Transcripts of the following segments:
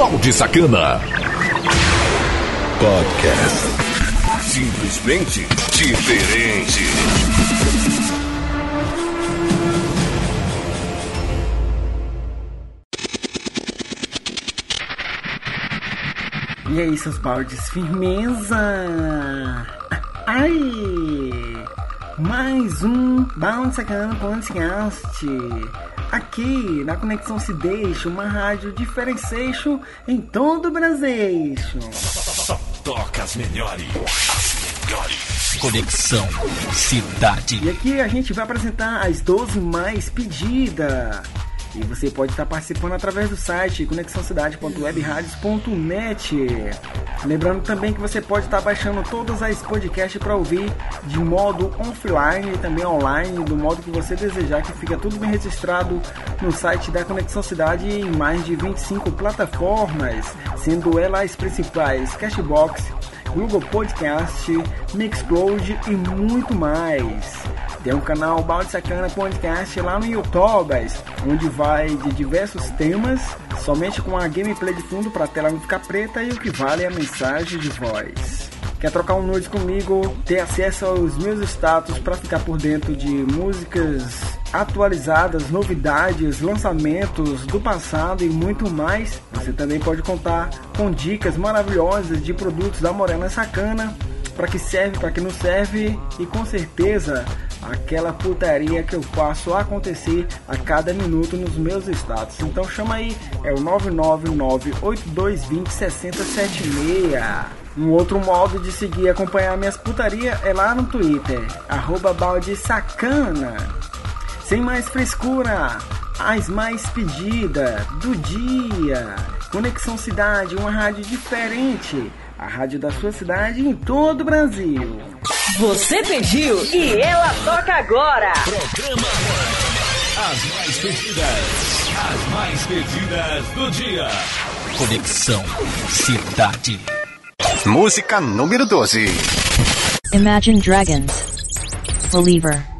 Balde Sacana. Podcast. Simplesmente diferente. E aí, seus baldes, firmeza? Ai! Mais um Balde Sacana Podcast. Aqui na Conexão Se Deixa, uma rádio diferenciation em todo o Brasil. Só toca as melhores. As melhores. Conexão Cidade. E aqui a gente vai apresentar as 12 mais pedidas. E você pode estar participando através do site conexãocidade.webradios.net. Lembrando também que você pode estar baixando todas as podcasts para ouvir de modo offline e também online, do modo que você desejar, que fica tudo bem registrado no site da Conexão Cidade em mais de 25 plataformas, sendo elas as principais Cashbox, Google Podcast, Mixcloud e muito mais. Tem um canal Balde Sacana Podcast lá no YouTube, onde vai de diversos temas, somente com a gameplay de fundo para a tela não ficar preta e o que vale é a mensagem de voz. Quer trocar um nude comigo, ter acesso aos meus status para ficar por dentro de músicas atualizadas, novidades, lançamentos do passado e muito mais? Você também pode contar com dicas maravilhosas de produtos da Morena Sacana, para que serve, para que não serve e com certeza aquela putaria que eu faço acontecer a cada minuto nos meus status. Então chama aí, é o 999-8220-6076. Um outro modo de seguir e acompanhar minhas putaria é lá no Twitter, arroba balde sacana. Sem mais frescura, as mais pedidas do dia. Conexão Cidade, uma rádio diferente. A rádio da sua cidade em todo o Brasil. Você pediu e ela toca agora. Programa As mais pedidas. As mais pedidas do dia. Conexão Cidade. Música número 12. Imagine Dragons. Believer.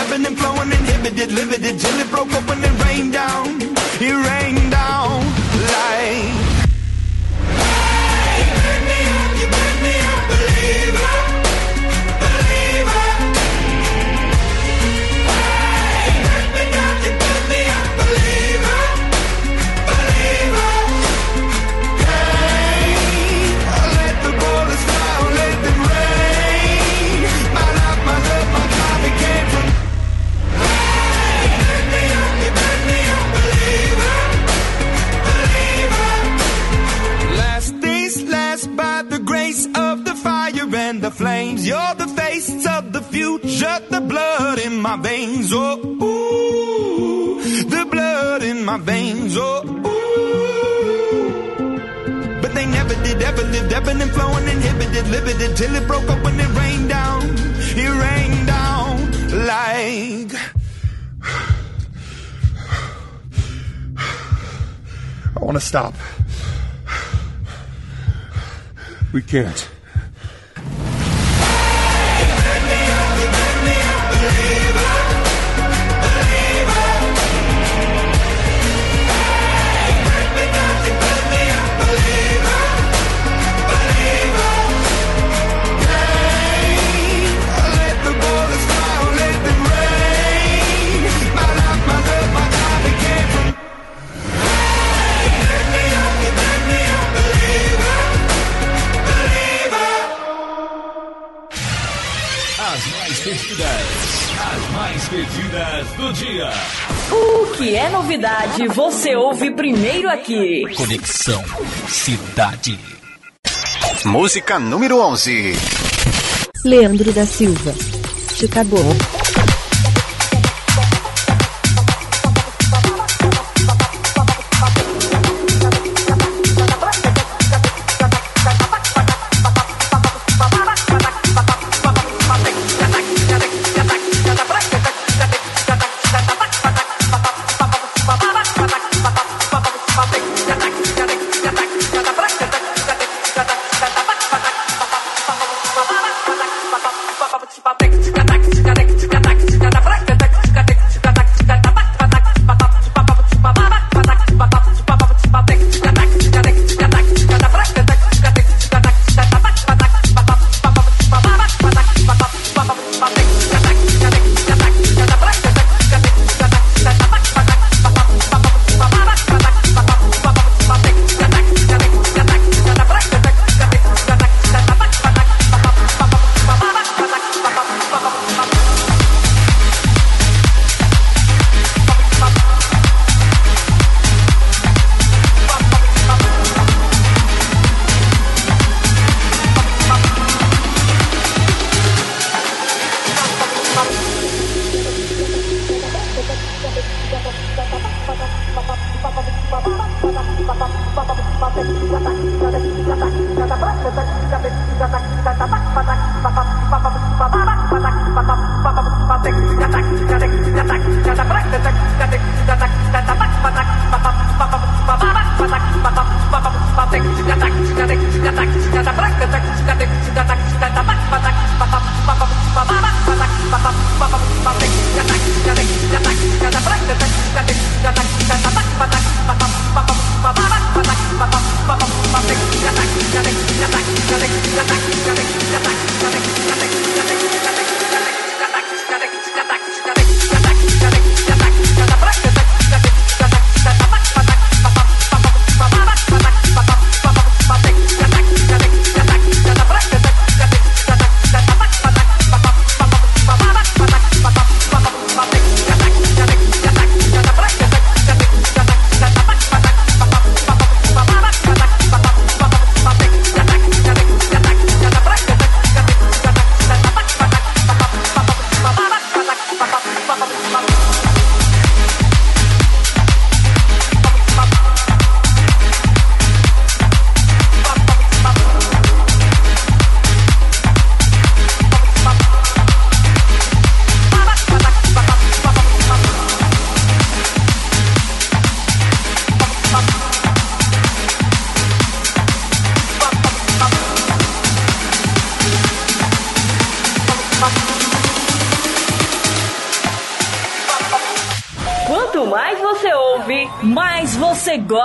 Ebbing and flowing, inhibited, limited till it broke open and rained down. It rained flowing, inhibited, limited, till it broke up when it rained down. It rained down like. I want to stop. We can't. Mais pedidas do dia. O que é novidade, você ouve primeiro aqui. Conexão Cidade. Música número 11. Leandro da Silva. Chicago.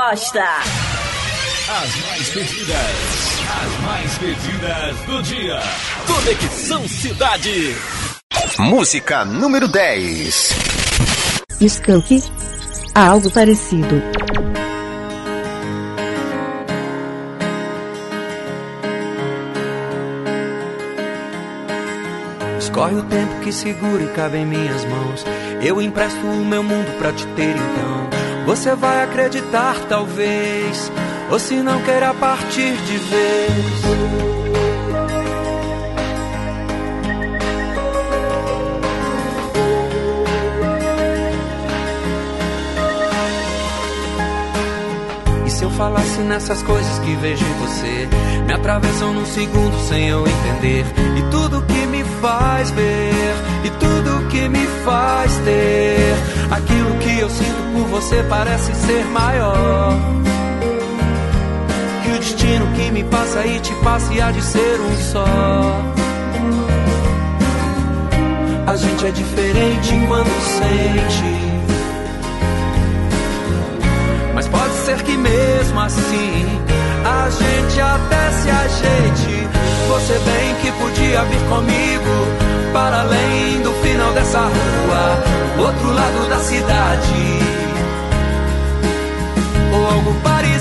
Gosta. As mais pedidas, as mais pedidas do dia. Conexão Cidade. Música número 10. Skunk. Há algo parecido. Escorre o tempo que segura e cabe em minhas mãos. Eu empresto o meu mundo pra te ter então. Você vai acreditar, talvez. Ou se não queira partir de vez. E se eu falasse nessas coisas que vejo em você, me atravessam num segundo sem eu entender. E tudo que me faz ver, e tudo que me faz ter, aquilo que eu sinto por você parece ser maior. Que o destino que me passa e te passa há de ser um só. A gente é diferente quando sente. Mas pode ser que mesmo assim a gente até se ajeite. Você bem que podia vir comigo para além do final dessa rua, outro lado da cidade, ou algo parecido.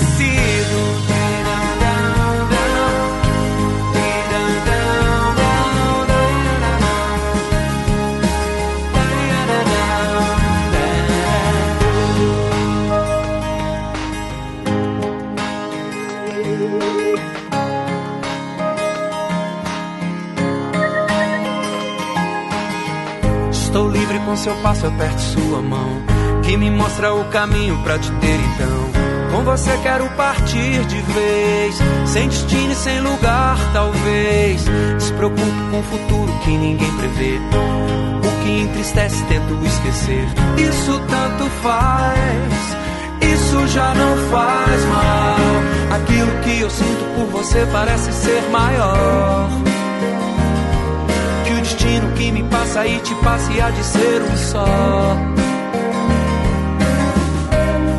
Seu passo, aperto sua mão, que me mostra o caminho pra te ter então. Com você quero partir de vez, sem destino e sem lugar, talvez. Despreocupo com o futuro que ninguém prevê. O que entristece, tento esquecer. Isso tanto faz, isso já não faz mal. Aquilo que eu sinto por você parece ser maior que me passa e te passa e há de ser um só.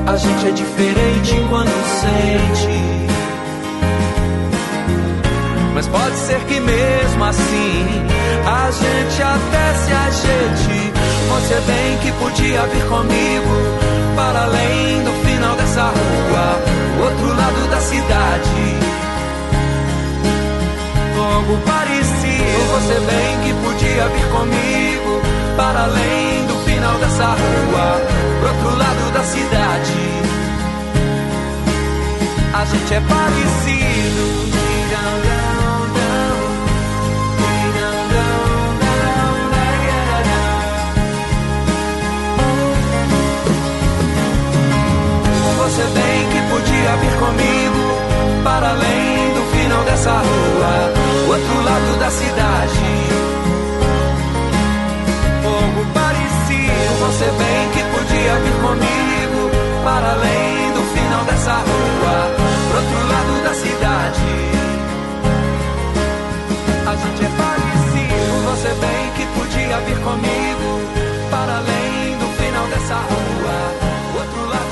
A gente é diferente quando sente. Mas pode ser que mesmo assim a gente até se ajeite. Você bem que podia vir comigo para além do final dessa rua, outro lado da cidade algo parecido. Você bem que podia vir comigo para além do final dessa rua, pro outro lado da cidade. A gente é parecido. Você bem que podia vir comigo para além final dessa rua, outro lado da cidade. Algo parecido, você bem que podia vir comigo para além do final dessa rua, pro outro lado da cidade. A gente é parecido, você bem que podia vir comigo para além do final dessa rua, outro lado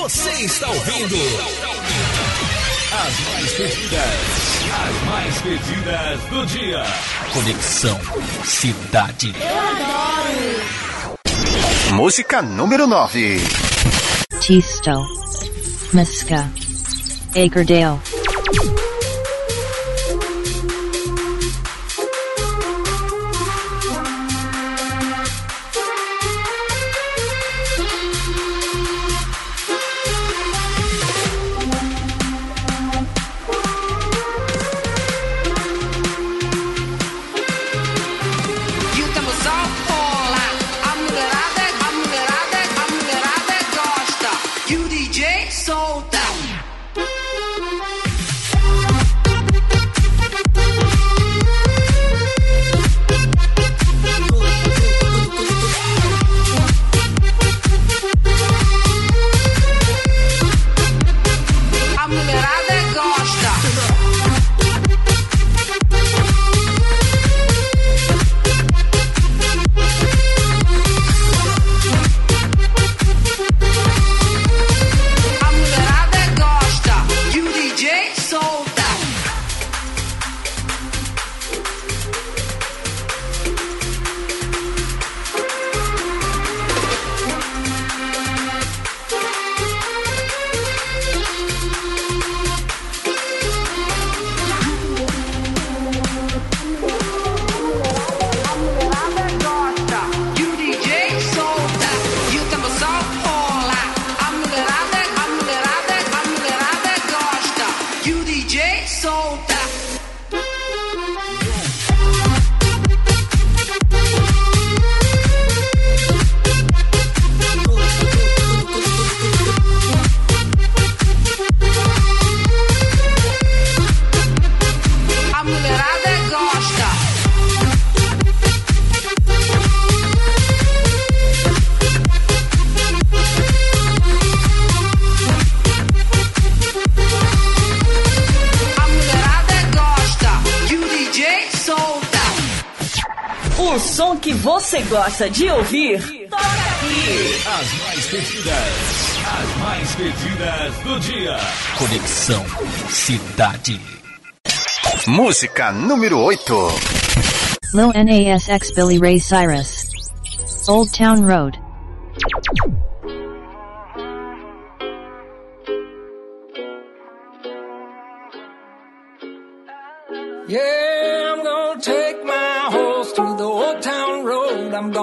Você está ouvindo as mais pedidas, as mais pedidas do dia. Conexão Cidade. Música número 9. Tisto. Muska. Acredale. você gosta de ouvir, toca aqui. As mais pedidas, as mais pedidas do dia. Conexão Cidade. Música número 8. Lil nasx Billy Ray Cyrus. Old Town Road.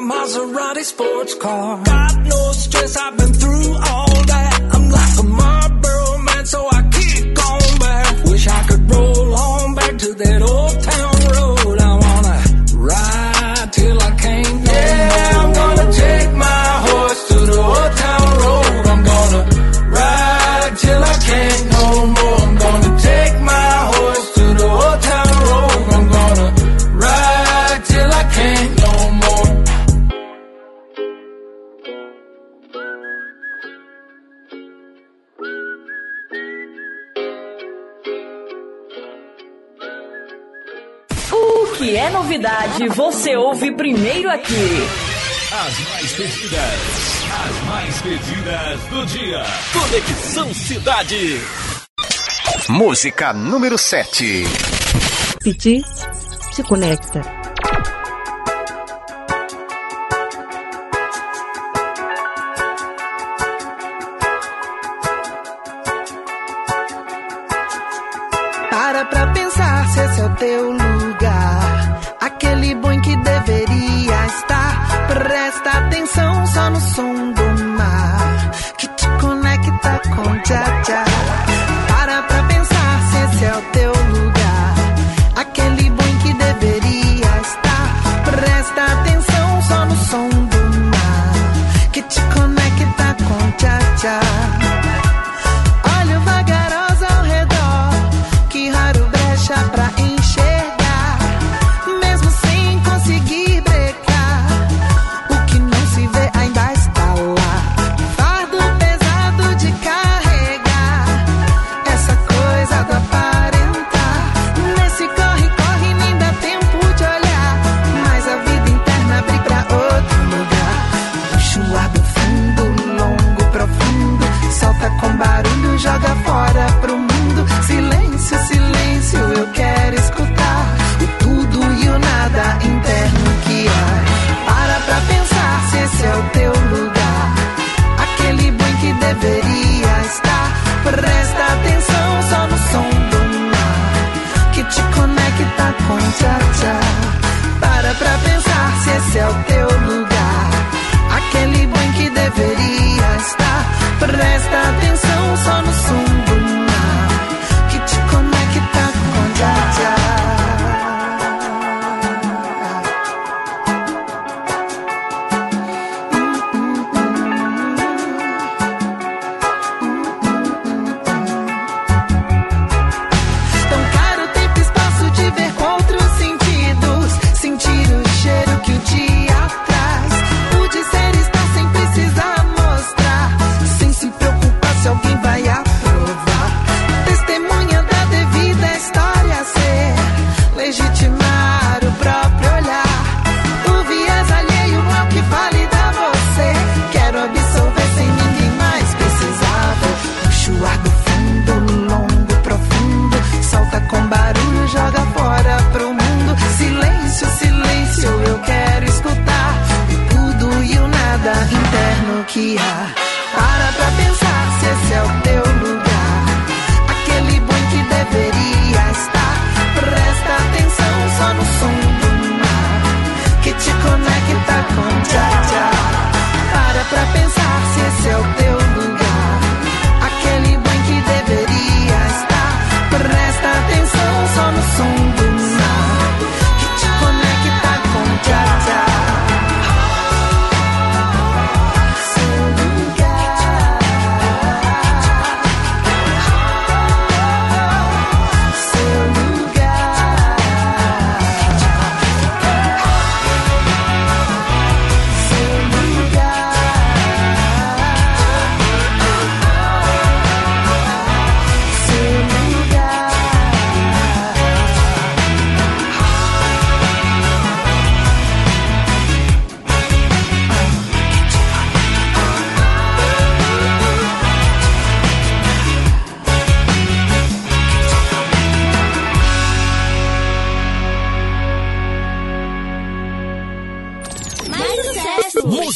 my Maserati sports car. Got no stress, I novidade você ouve primeiro aqui. As mais pedidas, as mais pedidas do dia. Conexão Cidade. Música número 7. Piti se conecta.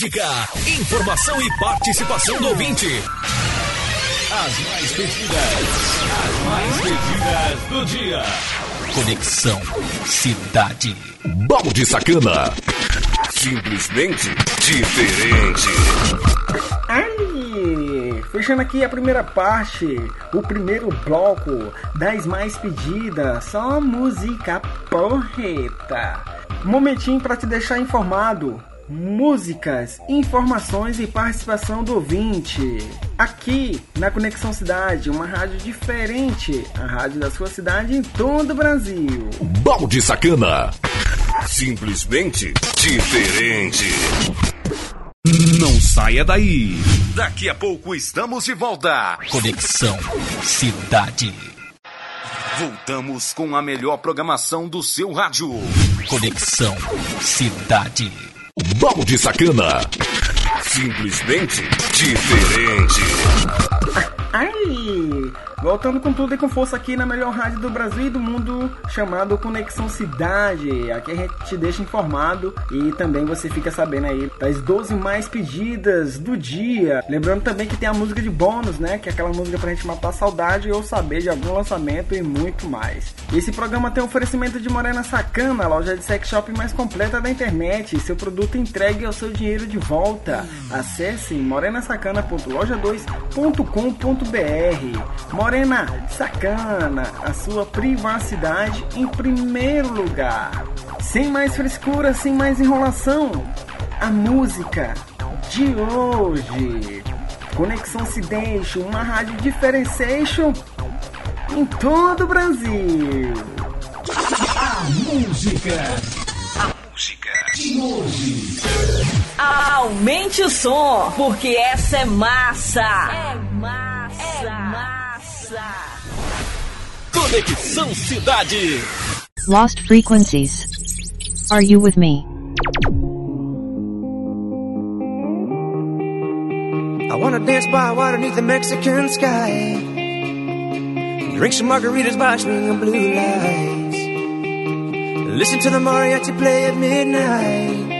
Música, informação e participação do ouvinte. As mais pedidas, as mais pedidas do dia. Conexão Cidade. Balde Sacana. Simplesmente diferente. Ai, fechando aqui a primeira parte, o primeiro bloco das mais pedidas, só música porreta. Momentinho para te deixar informado. Músicas, informações e participação do ouvinte. Aqui na Conexão Cidade, uma rádio diferente, a rádio da sua cidade em todo o Brasil. Balde Sacana. Simplesmente diferente. Não saia daí. Daqui a pouco estamos de volta. Conexão Cidade. Voltamos com a melhor programação do seu rádio. Conexão Cidade. Balde Sacana. Simplesmente diferente. Ai! Voltando com tudo e com força aqui na melhor rádio do Brasil e do mundo, chamado Conexão Cidade. Aqui a gente te deixa informado e também você fica sabendo aí das 12 mais pedidas do dia. Lembrando também que tem a música de bônus, né? Que é aquela música pra gente matar a saudade ou saber de algum lançamento e muito mais. Esse programa tem um oferecimento de Morena Sacana, a loja de sex shop mais completa da internet. Seu produto entregue ao seu dinheiro de volta. Acesse morenasacana.loja2.com.br. Morena Sacana, a sua privacidade em primeiro lugar. Sem mais frescura, sem mais enrolação, a música de hoje. Conexão Cideixo, uma rádio differentiation em todo o Brasil. A música. A música de hoje. Aumente o som, porque essa é massa. É massa. É massa. Conexão Cidade. Lost frequencies. Are you with me? I wanna dance by water beneath the Mexican sky. Drink some margaritas by swinging blue lights. Listen to the mariachi play at midnight.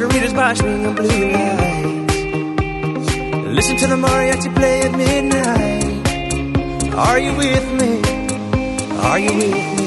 Margaritas by swinging blue lights. Listen to the mariachi play at midnight. Are you with me? Are you with me?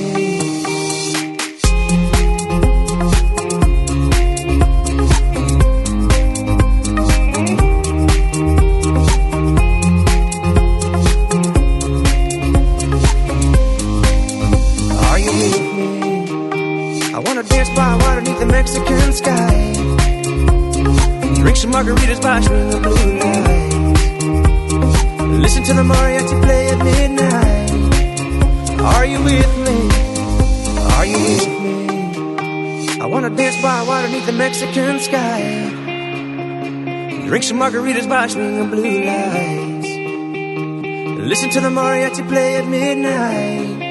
Drink some margaritas by swinging blue lights. Listen to the mariachi play at midnight.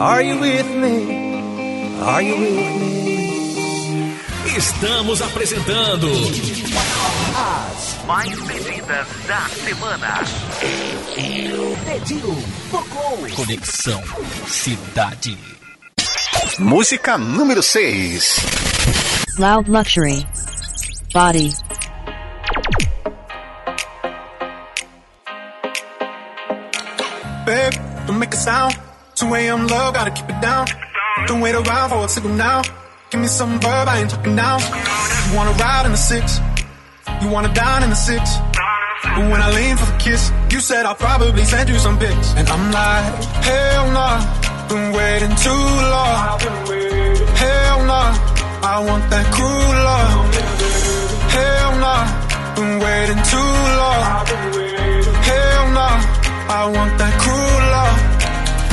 Are you with me? Are you with me? Estamos apresentando As mais pedidas da semana. Pediu, tocou. Conexão Cidade. Música número 6. Loud Luxury. Body. A sound. 2 a.m. love, gotta keep it down. Don't wait around for a signal now. Give me some verb, I ain't talking now. You wanna ride in the six? You wanna dine in the six? But when I lean for the kiss, you said I'll probably send you some pics. And I'm like, hell nah, been waiting too long. Hell nah, I want that cruel love. Hell nah, been waiting too long. Hell nah, I want that cruel love.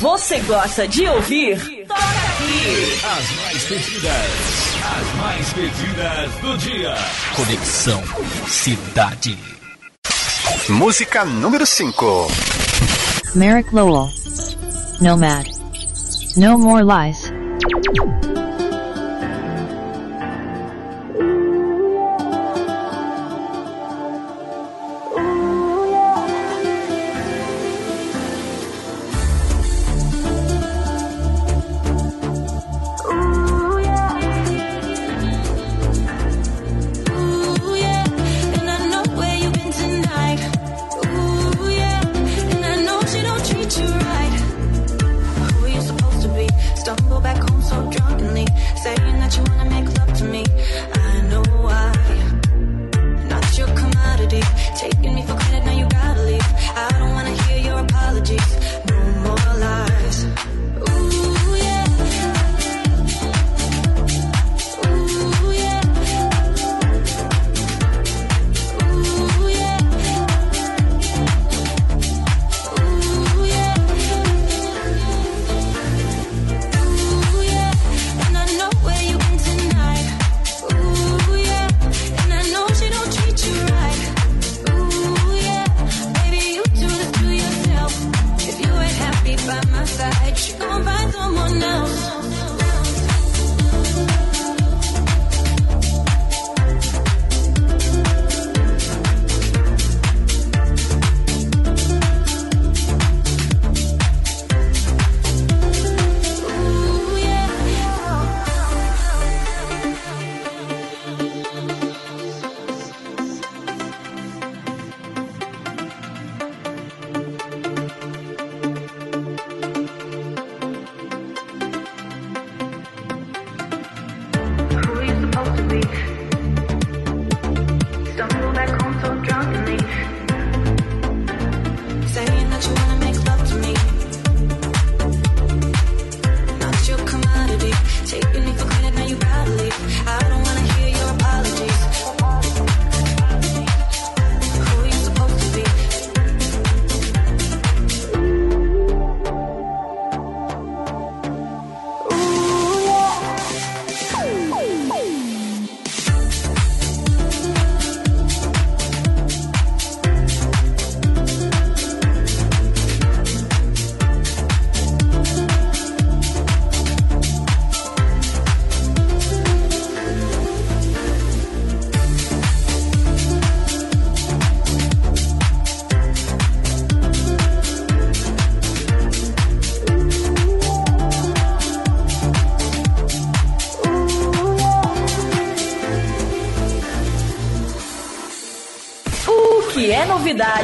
você gosta de ouvir, toca aqui. As mais pedidas. As mais pedidas do dia. Conexão Cidade. Música número 5. Merrick Lowell. Nomad. No more lies.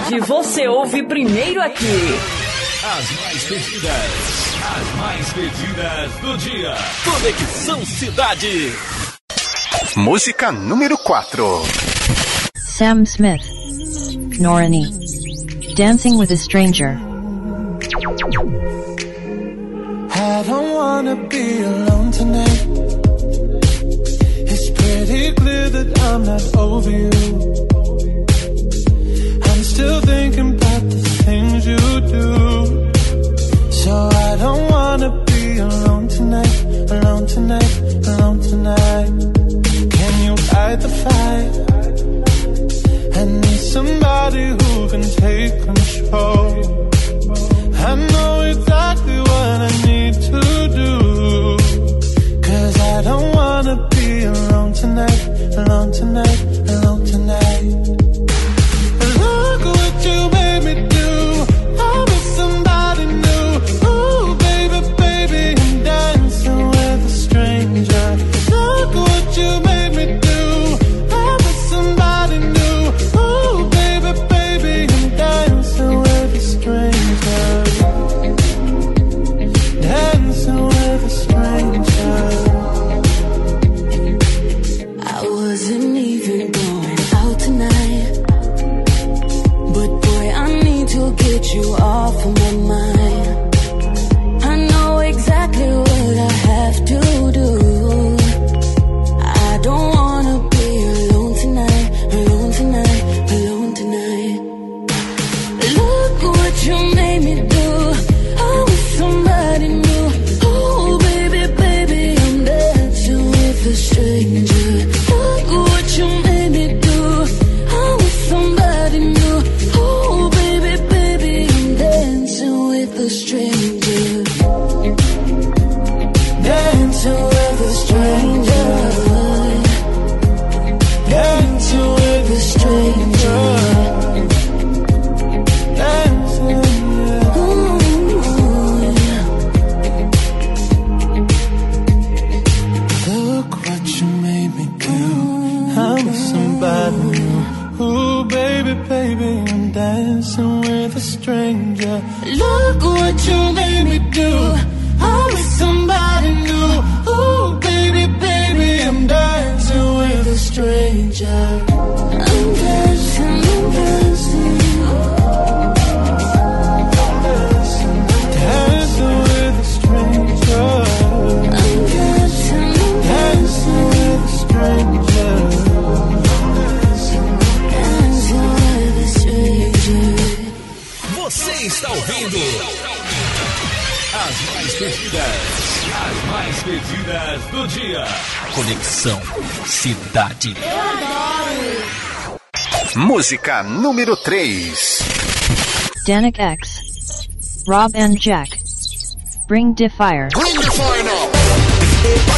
tarde você ouve primeiro aqui. As mais pedidas, as mais pedidas do dia. Conexão Cidade. Música número 4. Sam Smith. Norani. Dancing with a Stranger. I don't wanna be alone tonight. It's pretty clear that I'm not over you. still thinking about the things you do. So I don't wanna be alone tonight, alone tonight, alone tonight. Can you light the fire? I need somebody who can take control. I know Cidade. Eu adoro. Música número 3. Danik X. Rob and Jack. Bring the fire. Bring the fire now.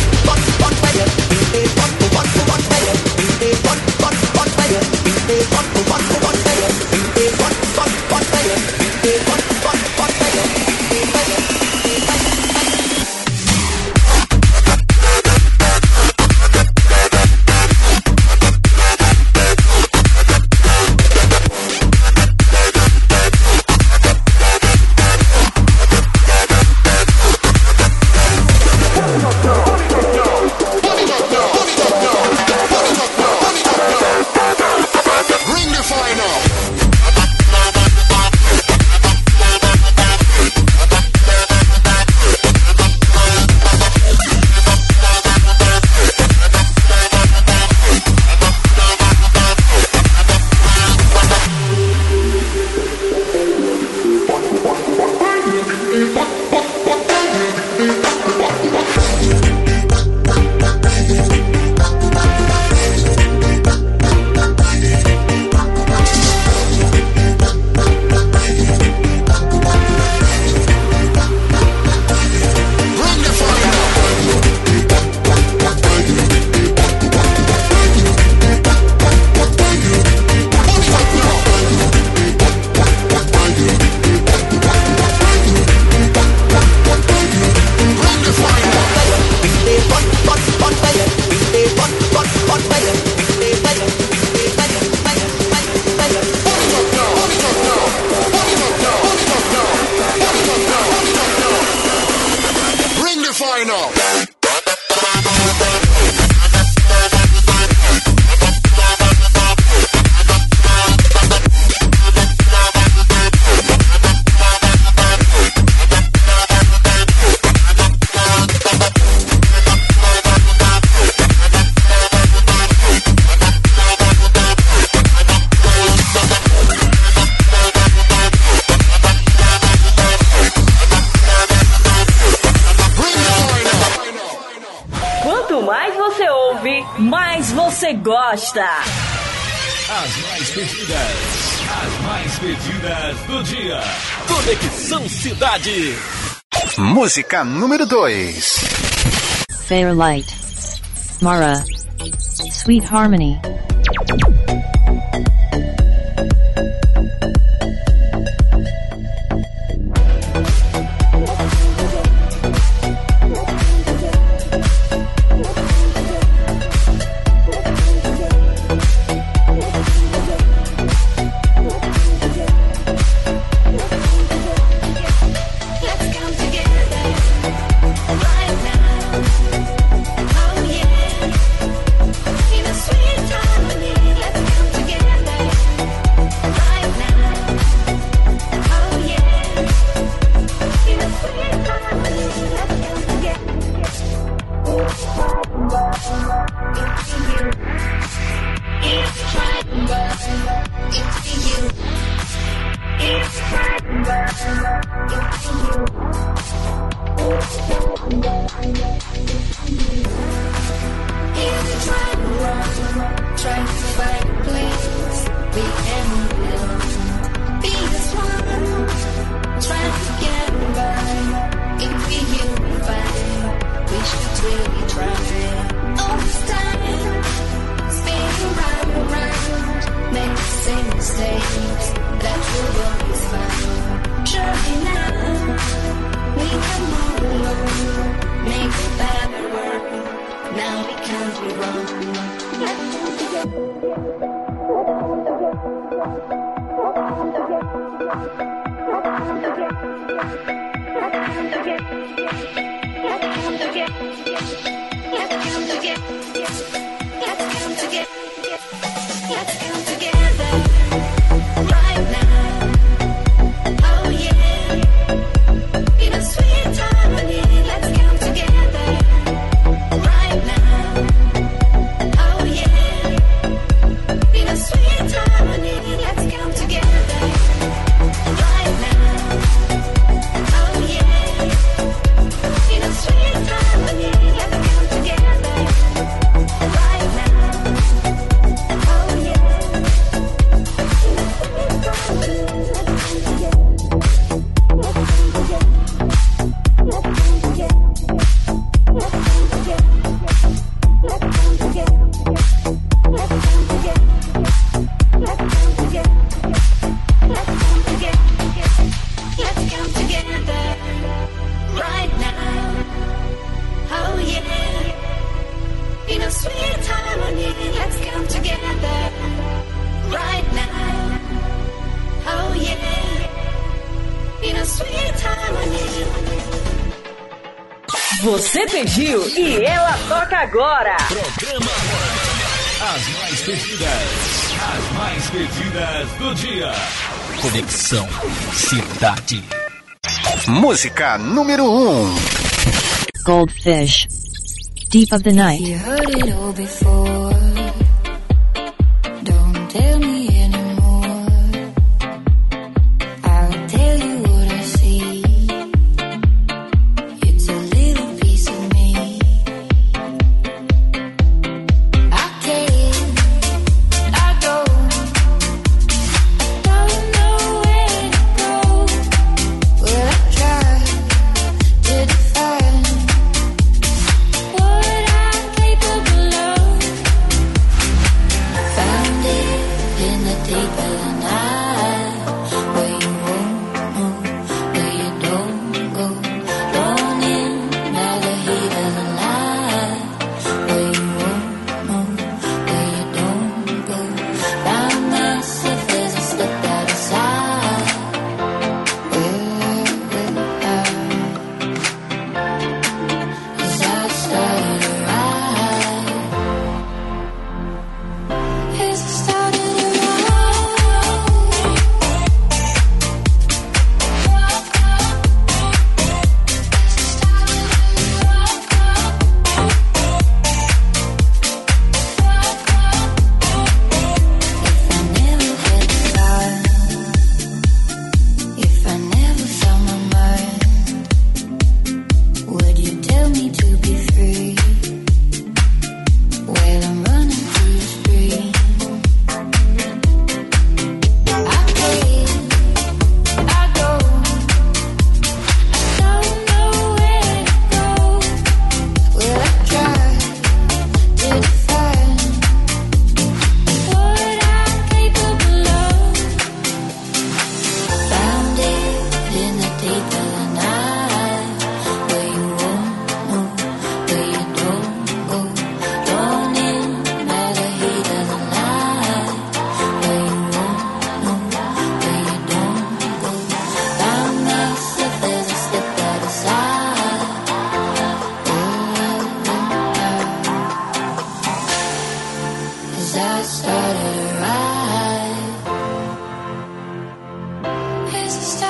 mais você gosta. As mais pedidas, as mais pedidas do dia. Conexão Cidade. Música número 2. Fairlight. Mara. Sweet Harmony. Você pediu e ela toca agora. Programa As Mais Pedidas. As Mais Pedidas do Dia. Conexão Cidade. Música número 1. Um. Goldfish. Deep of the Night. You heard it all before. is a.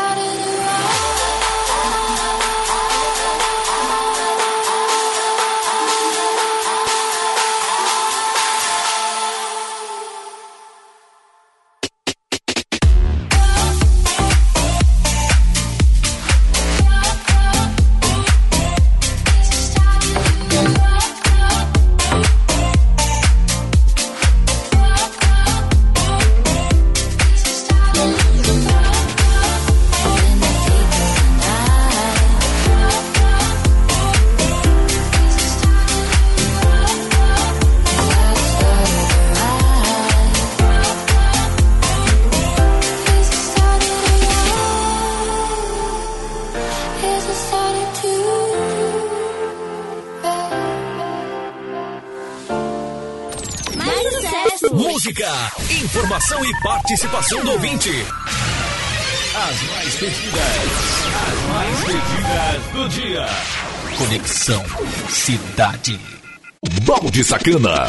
Balde Sacana.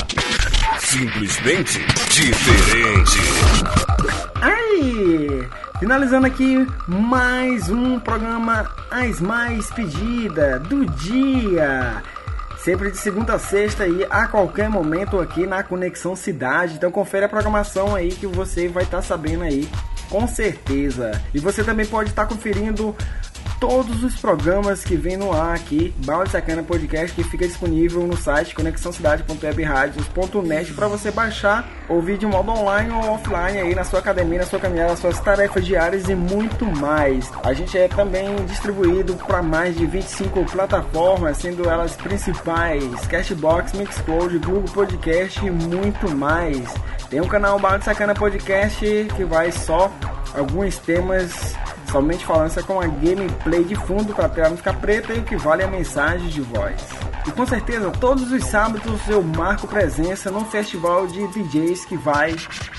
Simplesmente diferente. Aí, finalizando aqui mais um programa As Mais Pedida do dia. Sempre de segunda a sexta aí, a qualquer momento aqui na Conexão Cidade. Então confere a programação aí que você vai estar sabendo aí, com certeza. E você também pode estar conferindo todos os programas que vem no ar aqui, Balde Sacana Podcast, que fica disponível no site conexãocidade.webradios.net para você baixar, ouvir de modo online ou offline aí na sua academia, na sua caminhada, nas suas tarefas diárias e muito mais. A gente é também distribuído para mais de 25 plataformas, sendo elas principais, Cashbox, Mixcloud, Google Podcast e muito mais. Tem um canal Balde Sacana Podcast que vai só alguns temas somente falando é com a gameplay de fundo para a tela ficar preta e o que vale é a mensagem de voz. E com certeza, todos os sábados eu marco presença num festival de DJs que vai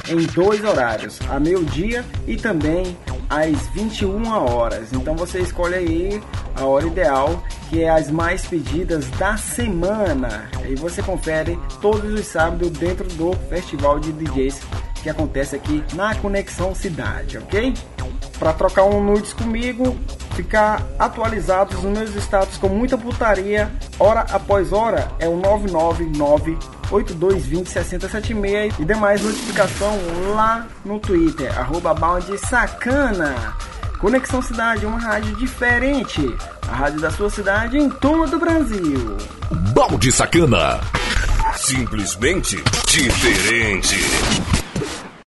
em dois horários, a meio-dia e também às 21 horas. Então você escolhe aí a hora ideal, que é as mais pedidas da semana. E você confere todos os sábados dentro do festival de DJs que acontece aqui na Conexão Cidade, ok? Para trocar um nudes comigo, ficar atualizados nos meus status com muita putaria, hora após hora, é o 999 8220 6076 e demais notificação lá no Twitter, arroba Sacana. Conexão Cidade, uma rádio diferente. A rádio da sua cidade em todo o Brasil. Balde Sacana. Simplesmente diferente.